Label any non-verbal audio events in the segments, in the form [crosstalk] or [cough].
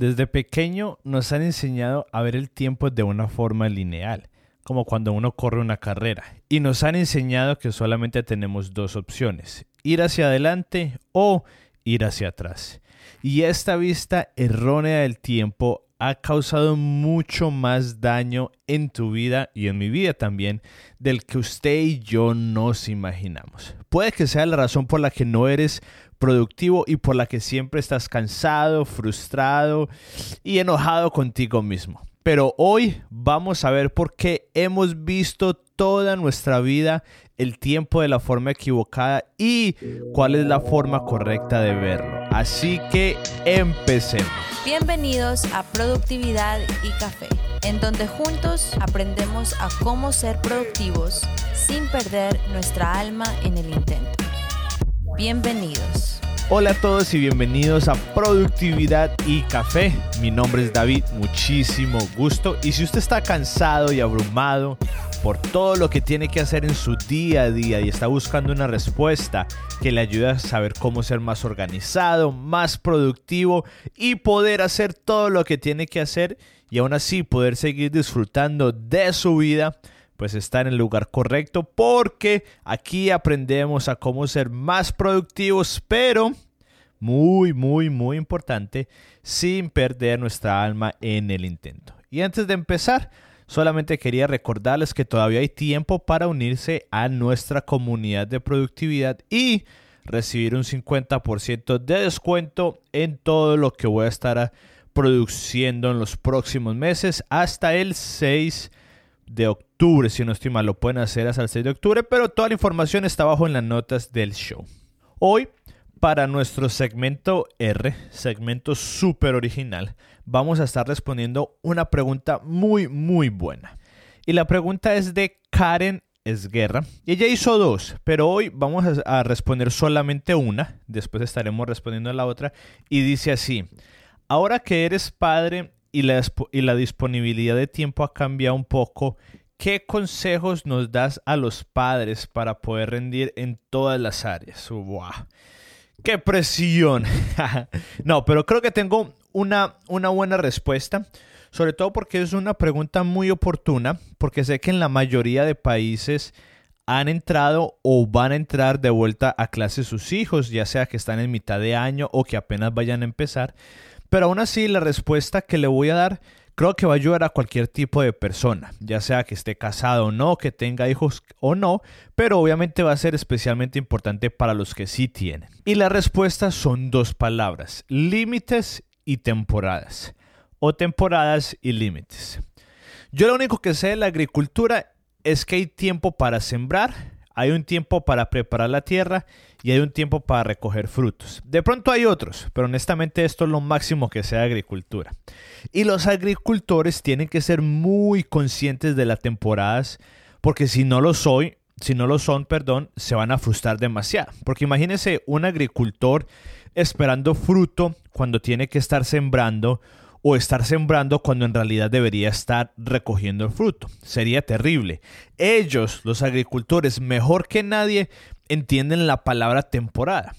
Desde pequeño nos han enseñado a ver el tiempo de una forma lineal, como cuando uno corre una carrera, y nos han enseñado que solamente tenemos dos opciones, ir hacia adelante o ir hacia atrás. Y esta vista errónea del tiempo ha causado mucho más daño en tu vida y en mi vida también del que usted y yo nos imaginamos. Puede que sea la razón por la que no eres productivo y por la que siempre estás cansado, frustrado y enojado contigo mismo. Pero hoy vamos a ver por qué hemos visto toda nuestra vida el tiempo de la forma equivocada y cuál es la forma correcta de verlo. Así que empecemos. Bienvenidos a Productividad y Café, en donde juntos aprendemos a cómo ser productivos sin perder nuestra alma en el intento. Bienvenidos. Hola a todos y bienvenidos a Productividad y Café. Mi nombre es David, muchísimo gusto. Y si usted está cansado y abrumado por todo lo que tiene que hacer en su día a día y está buscando una respuesta que le ayude a saber cómo ser más organizado, más productivo y poder hacer todo lo que tiene que hacer y aún así poder seguir disfrutando de su vida, pues está en el lugar correcto porque aquí aprendemos a cómo ser más productivos, pero muy, muy, muy importante, sin perder nuestra alma en el intento. Y antes de empezar, solamente quería recordarles que todavía hay tiempo para unirse a nuestra comunidad de productividad y recibir un 50% de descuento en todo lo que voy a estar produciendo en los próximos meses hasta el 6 de octubre, si no estoy mal, lo pueden hacer hasta el 6 de octubre, pero toda la información está abajo en las notas del show. Hoy, para nuestro segmento R, segmento súper original, vamos a estar respondiendo una pregunta muy, muy buena. Y la pregunta es de Karen Esguerra. Y ella hizo dos, pero hoy vamos a, responder solamente una, después estaremos respondiendo a la otra, y dice así, ahora que eres padre y la, y la disponibilidad de tiempo ha cambiado un poco, ¿qué consejos nos das a los padres para poder rendir en todas las áreas? ¡Wow! ¡Qué presión! [laughs] no, pero creo que tengo una, una buena respuesta, sobre todo porque es una pregunta muy oportuna, porque sé que en la mayoría de países han entrado o van a entrar de vuelta a clase sus hijos, ya sea que están en mitad de año o que apenas vayan a empezar. Pero aún así, la respuesta que le voy a dar creo que va a ayudar a cualquier tipo de persona, ya sea que esté casado o no, que tenga hijos o no, pero obviamente va a ser especialmente importante para los que sí tienen. Y la respuesta son dos palabras, límites y temporadas, o temporadas y límites. Yo lo único que sé de la agricultura es que hay tiempo para sembrar, hay un tiempo para preparar la tierra y hay un tiempo para recoger frutos. De pronto hay otros, pero honestamente esto es lo máximo que sea agricultura. Y los agricultores tienen que ser muy conscientes de las temporadas, porque si no lo soy, si no lo son, perdón, se van a frustrar demasiado. Porque imagínense un agricultor esperando fruto cuando tiene que estar sembrando o estar sembrando cuando en realidad debería estar recogiendo el fruto. Sería terrible. Ellos, los agricultores, mejor que nadie, entienden la palabra temporada.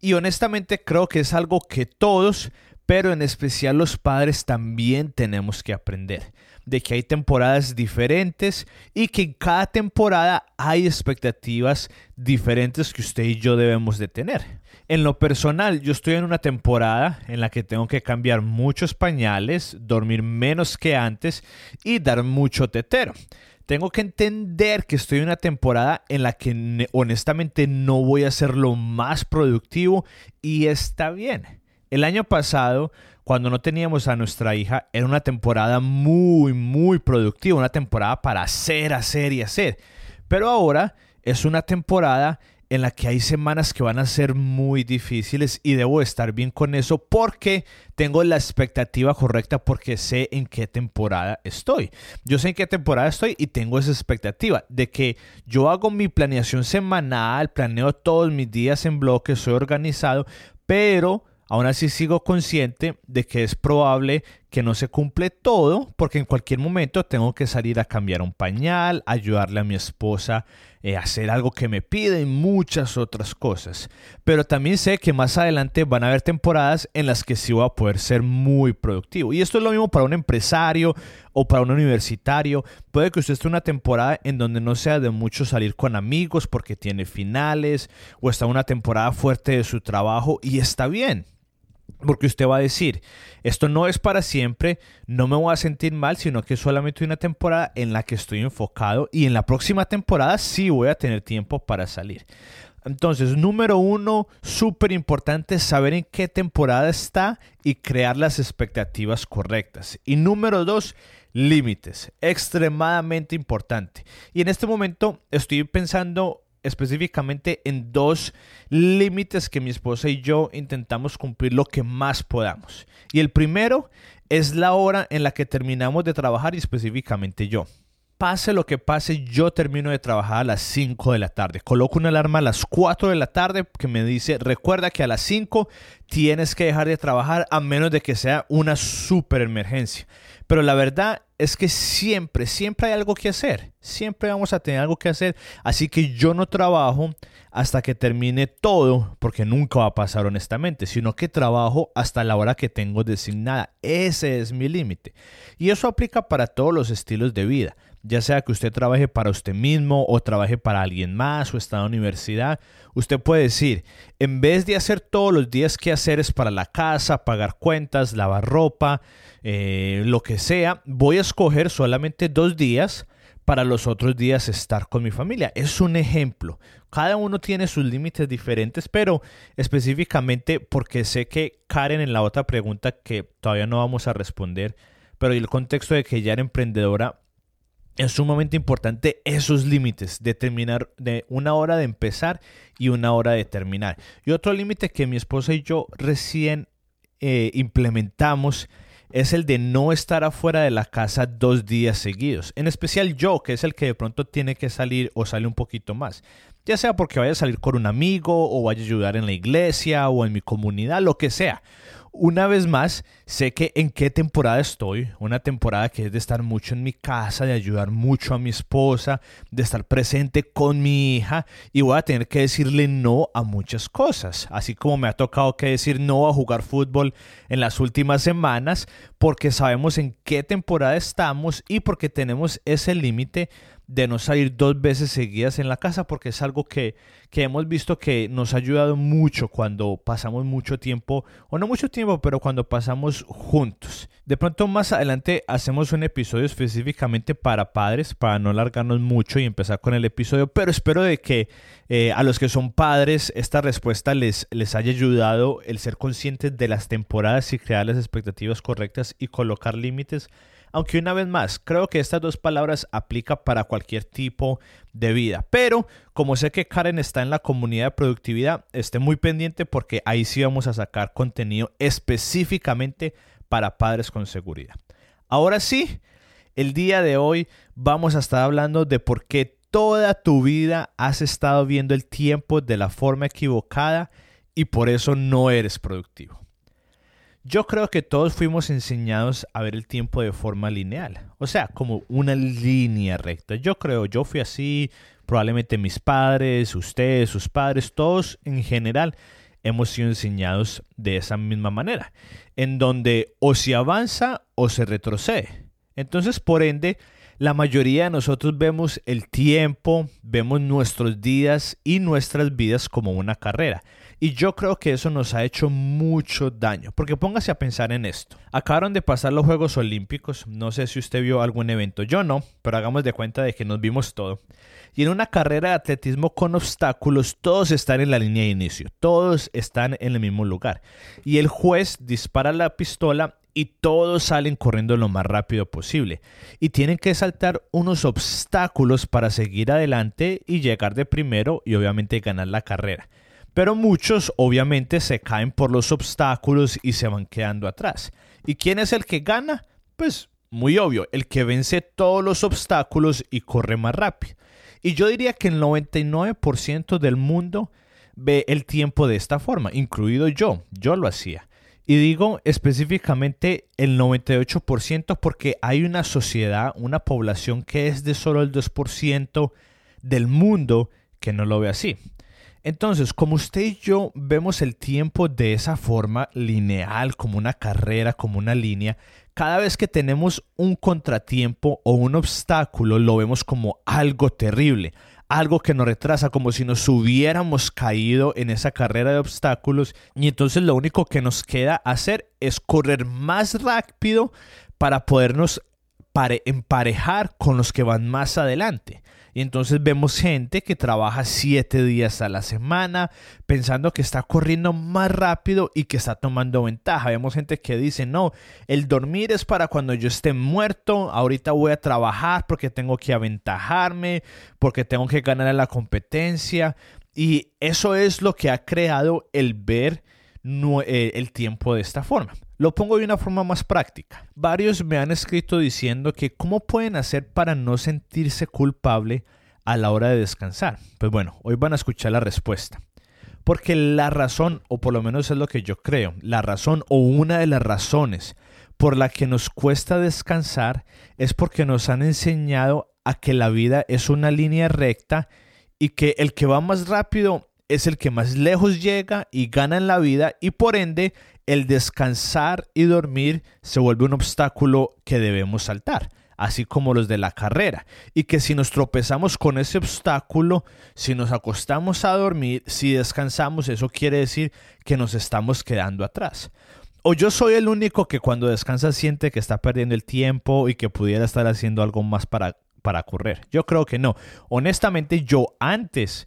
Y honestamente creo que es algo que todos, pero en especial los padres también tenemos que aprender. De que hay temporadas diferentes y que en cada temporada hay expectativas diferentes que usted y yo debemos de tener. En lo personal, yo estoy en una temporada en la que tengo que cambiar muchos pañales, dormir menos que antes y dar mucho tetero. Tengo que entender que estoy en una temporada en la que honestamente no voy a ser lo más productivo y está bien. El año pasado, cuando no teníamos a nuestra hija, era una temporada muy, muy productiva, una temporada para hacer, hacer y hacer. Pero ahora es una temporada en la que hay semanas que van a ser muy difíciles y debo estar bien con eso porque tengo la expectativa correcta porque sé en qué temporada estoy. Yo sé en qué temporada estoy y tengo esa expectativa de que yo hago mi planeación semanal, planeo todos mis días en bloque, soy organizado, pero aún así sigo consciente de que es probable que no se cumple todo porque en cualquier momento tengo que salir a cambiar un pañal, ayudarle a mi esposa eh, a hacer algo que me pide y muchas otras cosas. Pero también sé que más adelante van a haber temporadas en las que sí voy a poder ser muy productivo. Y esto es lo mismo para un empresario o para un universitario. Puede que usted esté en una temporada en donde no sea de mucho salir con amigos porque tiene finales o está una temporada fuerte de su trabajo y está bien porque usted va a decir, esto no es para siempre, no me voy a sentir mal, sino que solamente una temporada en la que estoy enfocado y en la próxima temporada sí voy a tener tiempo para salir. Entonces, número uno, súper importante saber en qué temporada está y crear las expectativas correctas. Y número dos, límites, extremadamente importante. Y en este momento estoy pensando específicamente en dos límites que mi esposa y yo intentamos cumplir lo que más podamos. Y el primero es la hora en la que terminamos de trabajar y específicamente yo. Pase lo que pase, yo termino de trabajar a las 5 de la tarde. Coloco una alarma a las 4 de la tarde que me dice, recuerda que a las 5 tienes que dejar de trabajar a menos de que sea una super emergencia. Pero la verdad es que siempre, siempre hay algo que hacer. Siempre vamos a tener algo que hacer. Así que yo no trabajo hasta que termine todo, porque nunca va a pasar honestamente, sino que trabajo hasta la hora que tengo designada. Ese es mi límite. Y eso aplica para todos los estilos de vida. Ya sea que usted trabaje para usted mismo o trabaje para alguien más o está en la universidad, usted puede decir, en vez de hacer todos los días que hacer es para la casa, pagar cuentas, lavar ropa, eh, lo que sea, voy a escoger solamente dos días para los otros días estar con mi familia. Es un ejemplo. Cada uno tiene sus límites diferentes, pero específicamente porque sé que Karen en la otra pregunta que todavía no vamos a responder, pero el contexto de que ella era emprendedora, es sumamente importante esos límites, determinar de una hora de empezar y una hora de terminar. Y otro límite que mi esposa y yo recién eh, implementamos es el de no estar afuera de la casa dos días seguidos. En especial yo, que es el que de pronto tiene que salir o sale un poquito más. Ya sea porque vaya a salir con un amigo o vaya a ayudar en la iglesia o en mi comunidad, lo que sea una vez más, sé que en qué temporada estoy, una temporada que es de estar mucho en mi casa, de ayudar mucho a mi esposa, de estar presente con mi hija y voy a tener que decirle no a muchas cosas, así como me ha tocado que decir no a jugar fútbol en las últimas semanas porque sabemos en qué temporada estamos y porque tenemos ese límite de no salir dos veces seguidas en la casa porque es algo que, que, hemos visto que nos ha ayudado mucho cuando pasamos mucho tiempo, o no mucho tiempo, pero cuando pasamos juntos. De pronto más adelante hacemos un episodio específicamente para padres, para no alargarnos mucho y empezar con el episodio, pero espero de que eh, a los que son padres esta respuesta les, les haya ayudado el ser conscientes de las temporadas y crear las expectativas correctas y colocar límites aunque una vez más, creo que estas dos palabras aplican para cualquier tipo de vida. Pero como sé que Karen está en la comunidad de productividad, esté muy pendiente porque ahí sí vamos a sacar contenido específicamente para padres con seguridad. Ahora sí, el día de hoy vamos a estar hablando de por qué toda tu vida has estado viendo el tiempo de la forma equivocada y por eso no eres productivo. Yo creo que todos fuimos enseñados a ver el tiempo de forma lineal, o sea, como una línea recta. Yo creo, yo fui así, probablemente mis padres, ustedes, sus padres, todos en general hemos sido enseñados de esa misma manera, en donde o se avanza o se retrocede. Entonces, por ende, la mayoría de nosotros vemos el tiempo, vemos nuestros días y nuestras vidas como una carrera. Y yo creo que eso nos ha hecho mucho daño. Porque póngase a pensar en esto. Acabaron de pasar los Juegos Olímpicos. No sé si usted vio algún evento. Yo no, pero hagamos de cuenta de que nos vimos todo. Y en una carrera de atletismo con obstáculos, todos están en la línea de inicio. Todos están en el mismo lugar. Y el juez dispara la pistola y todos salen corriendo lo más rápido posible. Y tienen que saltar unos obstáculos para seguir adelante y llegar de primero y obviamente ganar la carrera pero muchos obviamente se caen por los obstáculos y se van quedando atrás. ¿Y quién es el que gana? Pues muy obvio, el que vence todos los obstáculos y corre más rápido. Y yo diría que el 99% del mundo ve el tiempo de esta forma, incluido yo, yo lo hacía. Y digo específicamente el 98% porque hay una sociedad, una población que es de solo el 2% del mundo que no lo ve así. Entonces, como usted y yo vemos el tiempo de esa forma lineal, como una carrera, como una línea, cada vez que tenemos un contratiempo o un obstáculo, lo vemos como algo terrible, algo que nos retrasa, como si nos hubiéramos caído en esa carrera de obstáculos. Y entonces lo único que nos queda hacer es correr más rápido para podernos emparejar con los que van más adelante. Y entonces vemos gente que trabaja siete días a la semana pensando que está corriendo más rápido y que está tomando ventaja. Vemos gente que dice, no, el dormir es para cuando yo esté muerto, ahorita voy a trabajar porque tengo que aventajarme, porque tengo que ganar en la competencia. Y eso es lo que ha creado el ver eh, el tiempo de esta forma. Lo pongo de una forma más práctica. Varios me han escrito diciendo que cómo pueden hacer para no sentirse culpable a la hora de descansar. Pues bueno, hoy van a escuchar la respuesta. Porque la razón, o por lo menos es lo que yo creo, la razón o una de las razones por la que nos cuesta descansar es porque nos han enseñado a que la vida es una línea recta y que el que va más rápido es el que más lejos llega y gana en la vida y por ende el descansar y dormir se vuelve un obstáculo que debemos saltar, así como los de la carrera. Y que si nos tropezamos con ese obstáculo, si nos acostamos a dormir, si descansamos, eso quiere decir que nos estamos quedando atrás. O yo soy el único que cuando descansa siente que está perdiendo el tiempo y que pudiera estar haciendo algo más para, para correr. Yo creo que no. Honestamente, yo antes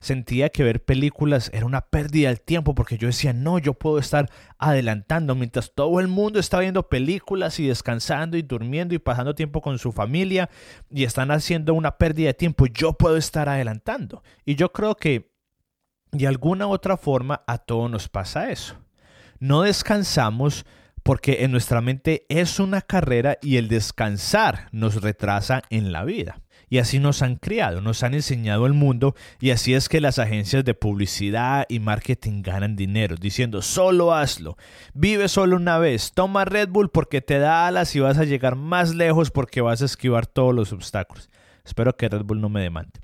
sentía que ver películas era una pérdida del tiempo porque yo decía, no, yo puedo estar adelantando mientras todo el mundo está viendo películas y descansando y durmiendo y pasando tiempo con su familia y están haciendo una pérdida de tiempo, yo puedo estar adelantando. Y yo creo que de alguna u otra forma a todos nos pasa eso. No descansamos porque en nuestra mente es una carrera y el descansar nos retrasa en la vida. Y así nos han criado, nos han enseñado el mundo y así es que las agencias de publicidad y marketing ganan dinero, diciendo solo hazlo, vive solo una vez, toma Red Bull porque te da alas y vas a llegar más lejos porque vas a esquivar todos los obstáculos. Espero que Red Bull no me demande.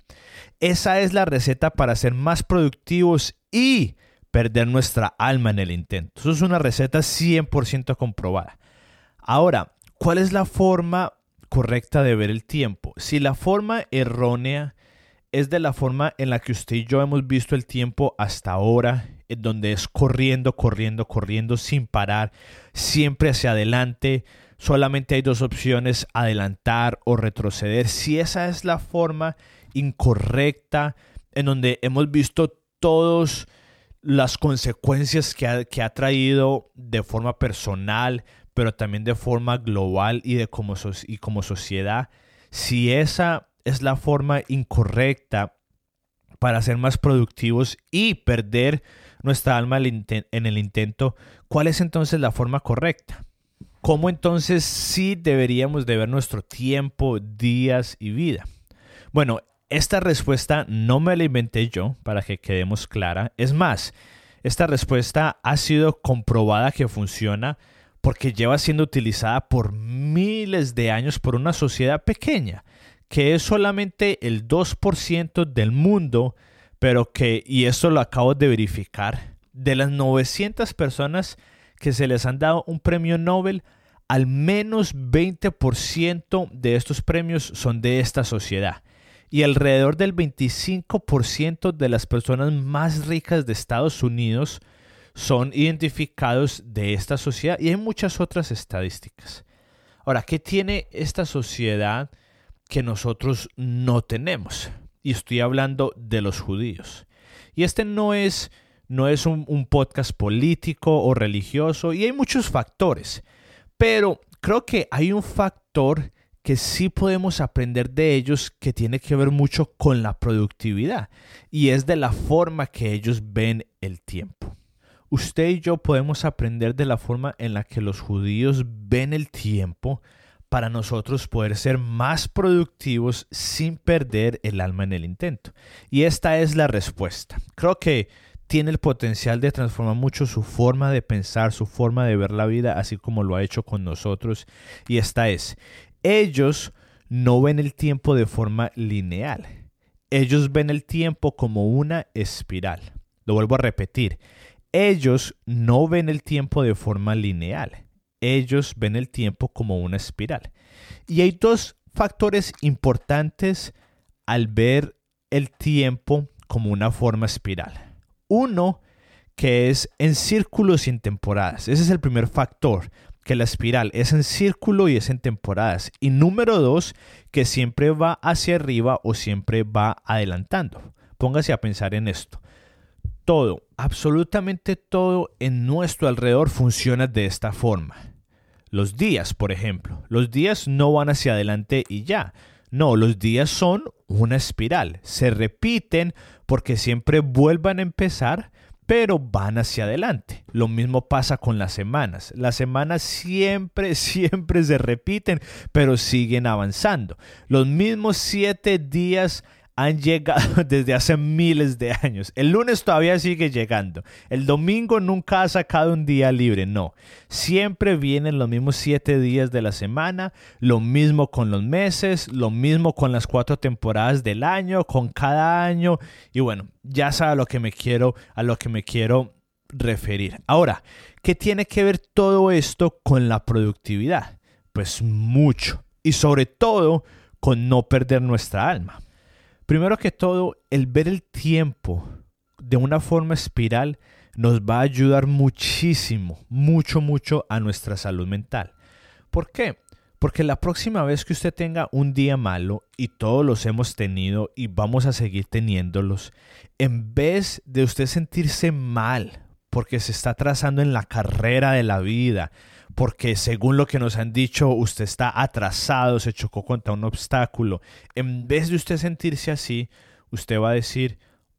Esa es la receta para ser más productivos y perder nuestra alma en el intento. Eso es una receta 100% comprobada. Ahora, ¿cuál es la forma correcta de ver el tiempo? Si la forma errónea es de la forma en la que usted y yo hemos visto el tiempo hasta ahora, en donde es corriendo, corriendo, corriendo sin parar, siempre hacia adelante, solamente hay dos opciones, adelantar o retroceder. Si esa es la forma incorrecta en donde hemos visto todos las consecuencias que ha, que ha traído de forma personal, pero también de forma global y, de como, y como sociedad, si esa es la forma incorrecta para ser más productivos y perder nuestra alma en el intento, ¿cuál es entonces la forma correcta? ¿Cómo entonces sí deberíamos de ver nuestro tiempo, días y vida? Bueno, esta respuesta no me la inventé yo, para que quedemos clara. Es más, esta respuesta ha sido comprobada que funciona porque lleva siendo utilizada por miles de años por una sociedad pequeña, que es solamente el 2% del mundo, pero que, y esto lo acabo de verificar, de las 900 personas que se les han dado un premio Nobel, al menos 20% de estos premios son de esta sociedad. Y alrededor del 25% de las personas más ricas de Estados Unidos son identificados de esta sociedad y hay muchas otras estadísticas. Ahora, ¿qué tiene esta sociedad que nosotros no tenemos? Y estoy hablando de los judíos. Y este no es, no es un, un podcast político o religioso y hay muchos factores, pero creo que hay un factor que sí podemos aprender de ellos que tiene que ver mucho con la productividad y es de la forma que ellos ven el tiempo. Usted y yo podemos aprender de la forma en la que los judíos ven el tiempo para nosotros poder ser más productivos sin perder el alma en el intento. Y esta es la respuesta. Creo que tiene el potencial de transformar mucho su forma de pensar, su forma de ver la vida, así como lo ha hecho con nosotros. Y esta es, ellos no ven el tiempo de forma lineal. Ellos ven el tiempo como una espiral. Lo vuelvo a repetir. Ellos no ven el tiempo de forma lineal. Ellos ven el tiempo como una espiral. Y hay dos factores importantes al ver el tiempo como una forma espiral. Uno, que es en círculos y en temporadas. Ese es el primer factor, que la espiral es en círculo y es en temporadas. Y número dos, que siempre va hacia arriba o siempre va adelantando. Póngase a pensar en esto. Todo, absolutamente todo en nuestro alrededor funciona de esta forma. Los días, por ejemplo. Los días no van hacia adelante y ya. No, los días son una espiral. Se repiten porque siempre vuelvan a empezar, pero van hacia adelante. Lo mismo pasa con las semanas. Las semanas siempre, [laughs] siempre se repiten, pero siguen avanzando. Los mismos siete días han llegado [laughs] desde hace miles de años. El lunes todavía sigue llegando. El domingo nunca ha sacado un día libre, no. Siempre vienen los mismos siete días de la semana, lo mismo con los meses, lo mismo con las cuatro temporadas del año, con cada año. Y bueno, ya sabe a lo que me quiero, a lo que me quiero referir. Ahora, ¿qué tiene que ver todo esto con la productividad? Pues mucho. Y sobre todo con no perder nuestra alma. Primero que todo, el ver el tiempo de una forma espiral nos va a ayudar muchísimo, mucho, mucho a nuestra salud mental. ¿Por qué? Porque la próxima vez que usted tenga un día malo, y todos los hemos tenido y vamos a seguir teniéndolos, en vez de usted sentirse mal porque se está trazando en la carrera de la vida, porque según lo que nos han dicho, usted está atrasado, se chocó contra un obstáculo. En vez de usted sentirse así, usted va a decir,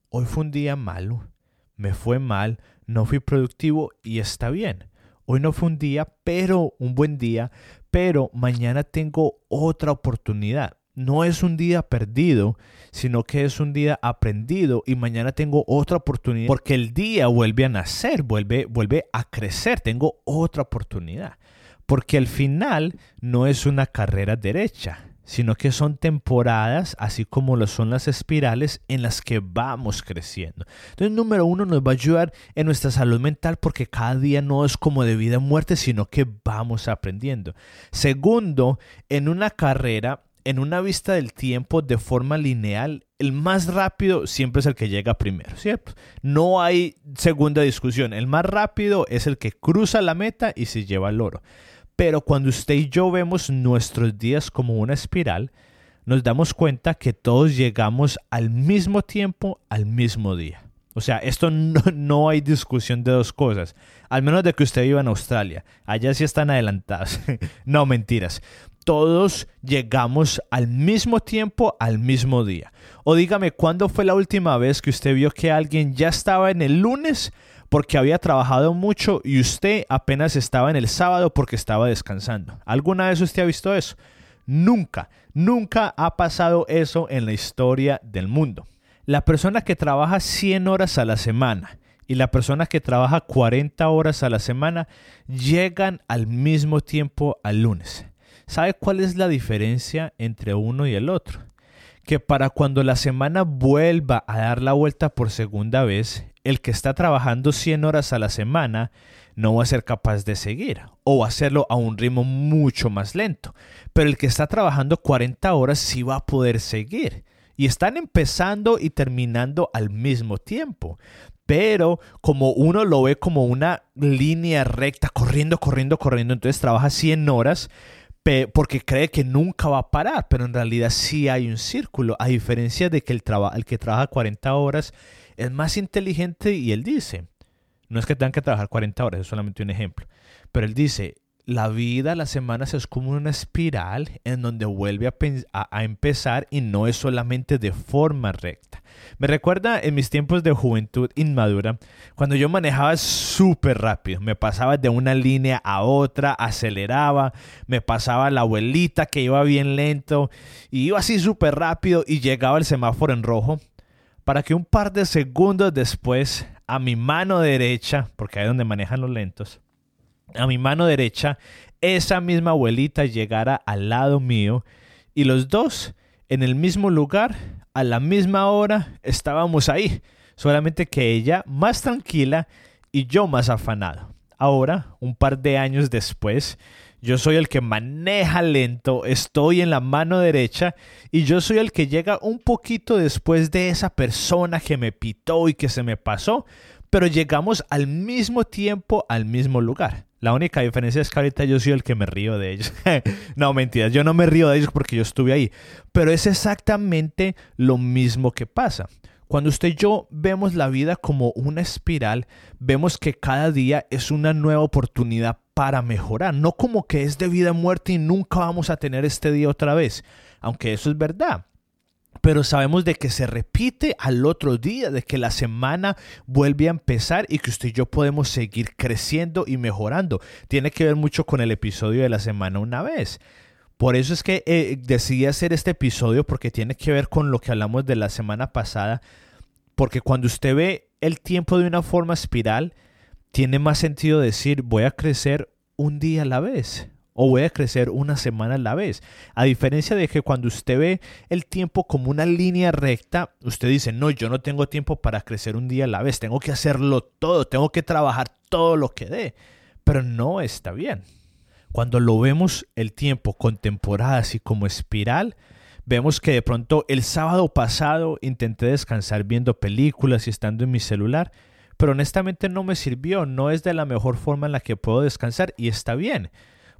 hoy fue un día malo, me fue mal, no fui productivo y está bien. Hoy no fue un día, pero un buen día, pero mañana tengo otra oportunidad no es un día perdido, sino que es un día aprendido y mañana tengo otra oportunidad porque el día vuelve a nacer, vuelve, vuelve a crecer, tengo otra oportunidad. Porque al final no es una carrera derecha, sino que son temporadas, así como lo son las espirales, en las que vamos creciendo. Entonces, número uno, nos va a ayudar en nuestra salud mental porque cada día no es como de vida o muerte, sino que vamos aprendiendo. Segundo, en una carrera en una vista del tiempo de forma lineal, el más rápido siempre es el que llega primero, ¿cierto? No hay segunda discusión. El más rápido es el que cruza la meta y se lleva el oro. Pero cuando usted y yo vemos nuestros días como una espiral, nos damos cuenta que todos llegamos al mismo tiempo, al mismo día. O sea, esto [laughs] no, hay discusión de dos cosas. Al menos de que usted viva en Australia. Allá sí están adelantados. [laughs] no, mentiras todos llegamos al mismo tiempo, al mismo día. O dígame, ¿cuándo fue la última vez que usted vio que alguien ya estaba en el lunes porque había trabajado mucho y usted apenas estaba en el sábado porque estaba descansando? ¿Alguna vez usted ha visto eso? Nunca, nunca ha pasado eso en la historia del mundo. La persona que trabaja 100 horas a la semana y la persona que trabaja 40 horas a la semana llegan al mismo tiempo al lunes. ¿Sabe cuál es la diferencia entre uno y el otro? Que para cuando la semana vuelva a dar la vuelta por segunda vez, el que está trabajando 100 horas a la semana no va a ser capaz de seguir o va a hacerlo a un ritmo mucho más lento. Pero el que está trabajando 40 horas sí va a poder seguir. Y están empezando y terminando al mismo tiempo. Pero como uno lo ve como una línea recta, corriendo, corriendo, corriendo, entonces trabaja 100 horas, porque cree que nunca va a parar, pero en realidad sí hay un círculo, a diferencia de que el, el que trabaja 40 horas es más inteligente y él dice, no es que tengan que trabajar 40 horas, es solamente un ejemplo, pero él dice, la vida, las semanas es como una espiral en donde vuelve a, empezar y no es solamente de forma recta. Me recuerda en mis tiempos de juventud inmadura, cuando yo manejaba súper rápido, me pasaba de una línea a otra, aceleraba, me pasaba la abuelita que iba bien lento y iba así súper rápido y llegaba el semáforo en rojo para que un par de segundos después a mi mano derecha, porque ahí es donde manejan los lentos, a mi mano derecha, esa misma abuelita llegara al lado mío y los dos en el mismo lugar, a la misma hora, estábamos ahí, solamente que ella más tranquila y yo más afanado. Ahora, un par de años después, yo soy el que maneja lento, estoy en la mano derecha y yo soy el que llega un poquito después de esa persona que me pitó y que se me pasó, pero llegamos al mismo tiempo al mismo lugar. La única diferencia es que ahorita yo soy el que me río de ellos. [laughs] no, mentiras, yo no me río de ellos porque yo estuve ahí, pero es exactamente lo mismo que pasa. Cuando usted y yo vemos la vida como una espiral, vemos que cada día es una nueva oportunidad para mejorar, no como que es de vida a muerte y nunca vamos a tener este día otra vez, aunque eso es verdad. Pero sabemos de que se repite al otro día, de que la semana vuelve a empezar y que usted y yo podemos seguir creciendo y mejorando. Tiene que ver mucho con el episodio de la semana una vez. Por eso es que eh, decidí hacer este episodio porque tiene que ver con lo que hablamos de la semana pasada. Porque cuando usted ve el tiempo de una forma espiral, tiene más sentido decir voy a crecer un día a la vez o voy a crecer una semana a la vez. A diferencia de que cuando usted ve el tiempo como una línea recta, usted dice, no, yo no tengo tiempo para crecer un día a la vez, tengo que hacerlo todo, tengo que trabajar todo lo que dé. Pero no está bien. Cuando lo vemos el tiempo con temporadas y como espiral, vemos que de pronto el sábado pasado intenté descansar viendo películas y estando en mi celular, pero honestamente no me sirvió, no es de la mejor forma en la que puedo descansar y está bien.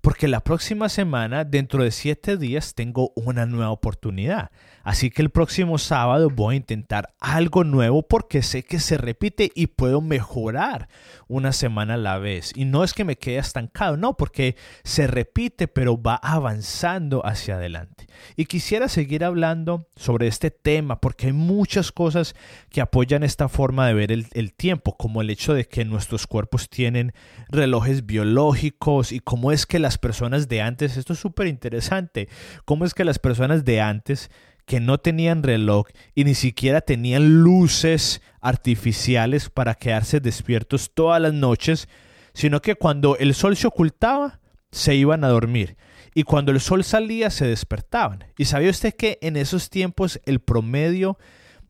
Porque la próxima semana, dentro de siete días, tengo una nueva oportunidad. Así que el próximo sábado voy a intentar algo nuevo porque sé que se repite y puedo mejorar una semana a la vez. Y no es que me quede estancado, no, porque se repite pero va avanzando hacia adelante. Y quisiera seguir hablando sobre este tema porque hay muchas cosas que apoyan esta forma de ver el, tiempo, como el hecho de que nuestros cuerpos tienen relojes biológicos y cómo es que las personas de antes, esto es súper interesante, cómo es que las personas de antes que no tenían reloj y ni siquiera tenían luces artificiales para quedarse despiertos todas las noches, sino que cuando el sol se ocultaba, se iban a dormir. Y cuando el sol salía, se despertaban. ¿Y sabía usted que en esos tiempos el promedio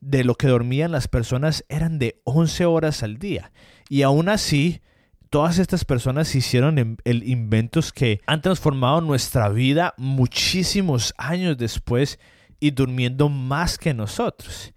de lo que dormían las personas eran de 11 horas al día? Y aún así, todas estas personas hicieron inventos que han transformado nuestra vida muchísimos años después y durmiendo más que nosotros.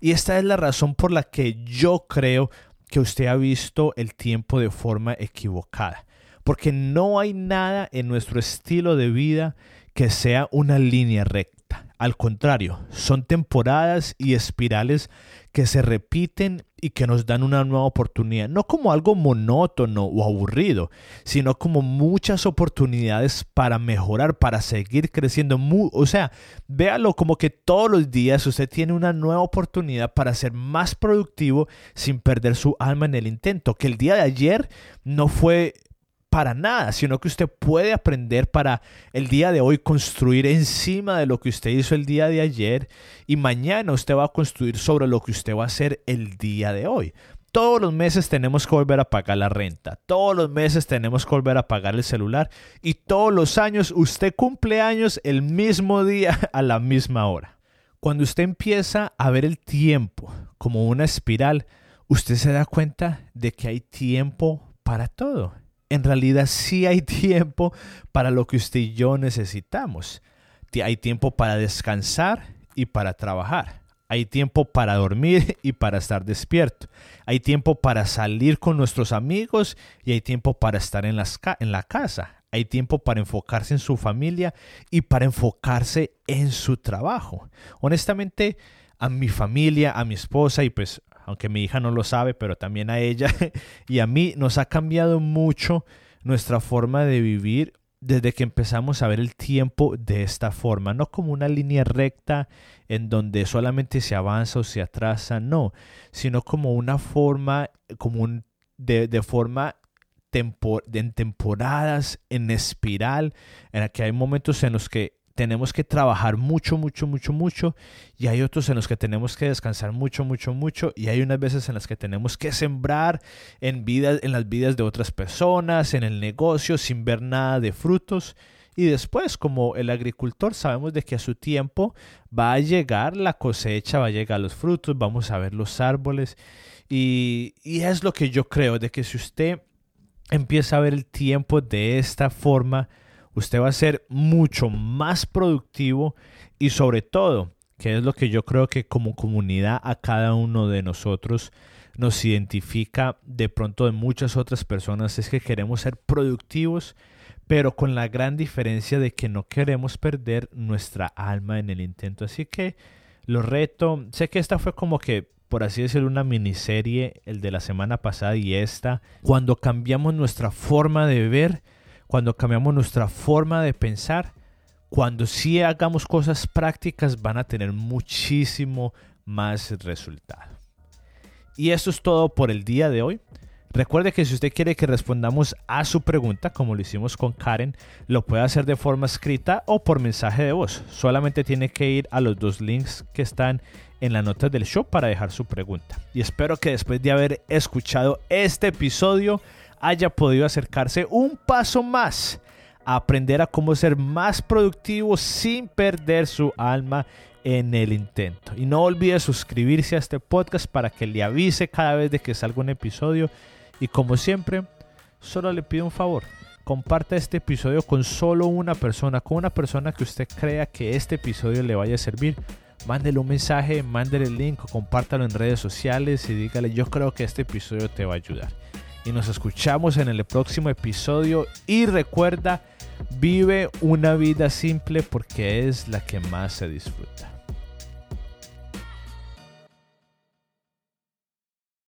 Y esta es la razón por la que yo creo que usted ha visto el tiempo de forma equivocada. Porque no hay nada en nuestro estilo de vida que sea una línea recta. Al contrario, son temporadas y espirales que se repiten y que nos dan una nueva oportunidad, no como algo monótono o aburrido, sino como muchas oportunidades para mejorar, para seguir creciendo. O sea, véalo como que todos los días usted tiene una nueva oportunidad para ser más productivo sin perder su alma en el intento, que el día de ayer no fue para nada, sino que usted puede aprender para el día de hoy construir encima de lo que usted hizo el día de ayer y mañana usted va a construir sobre lo que usted va a hacer el día de hoy. Todos los meses tenemos que volver a pagar la renta, todos los meses tenemos que volver a pagar el celular y todos los años usted cumple años el mismo día [laughs] a la misma hora. Cuando usted empieza a ver el tiempo como una espiral, usted se da cuenta de que hay tiempo para todo en realidad sí hay [laughs] tiempo para lo que usted y yo necesitamos. Hay tiempo para descansar y para trabajar. Hay tiempo para dormir [laughs] y para estar despierto. Hay tiempo para salir con nuestros amigos y hay tiempo para estar en, en la casa. Hay tiempo para enfocarse en su familia y para enfocarse en su trabajo. Honestamente, a mi familia, a mi esposa y pues aunque mi hija no lo sabe, pero también a ella. [laughs] Y a mí nos ha cambiado mucho nuestra forma de vivir desde que empezamos a ver el tiempo de esta forma, no como una línea recta en donde solamente se avanza o se atrasa, no, sino como una forma, como de, de forma en temporadas, en espiral, en la que hay momentos en los que tenemos que trabajar mucho, mucho, mucho, mucho y hay otros en los que tenemos que descansar mucho, mucho, mucho y hay unas veces en las que tenemos que sembrar en, vidas, en las vidas de otras personas, en el negocio, sin ver nada de frutos. Y después, como el agricultor, sabemos de que a su tiempo va a llegar la cosecha, va a llegar los frutos, vamos a ver los árboles. Y, y es lo que yo creo, de que si usted empieza a ver el tiempo de esta forma, usted va a ser mucho más productivo y sobre todo, que es lo que yo creo que como comunidad a cada uno de nosotros nos identifica de pronto de muchas otras personas, es que queremos ser productivos, pero con la gran diferencia de que no queremos perder nuestra alma en el intento. Así que lo reto, sé que esta fue como que por así decirlo, una miniserie, el de la semana pasada y esta, cuando cambiamos nuestra forma de ver, cuando cambiamos nuestra forma de pensar, cuando sí hagamos cosas prácticas van a tener muchísimo más resultado. Y eso es todo por el día de hoy. Recuerde que si usted quiere que respondamos a su pregunta, como lo hicimos con Karen, lo puede hacer de forma escrita o por mensaje de voz. Solamente tiene que ir a los dos links que están en las notas del show para dejar su pregunta. Y espero que después de haber escuchado este episodio haya podido acercarse un paso más a aprender a cómo ser más productivo sin perder su alma en el intento. Y no olvide suscribirse a este podcast para que le avise cada vez de que salga un episodio y como siempre, solo le pido un favor. Comparta este episodio con solo una persona, con una persona que usted crea que este episodio le vaya a servir. Mándele un mensaje, mándele el link compártalo en redes sociales y dígale yo creo que este episodio te va a ayudar. Y nos escuchamos en el próximo episodio y recuerda, vive una vida simple porque es la que más se disfruta.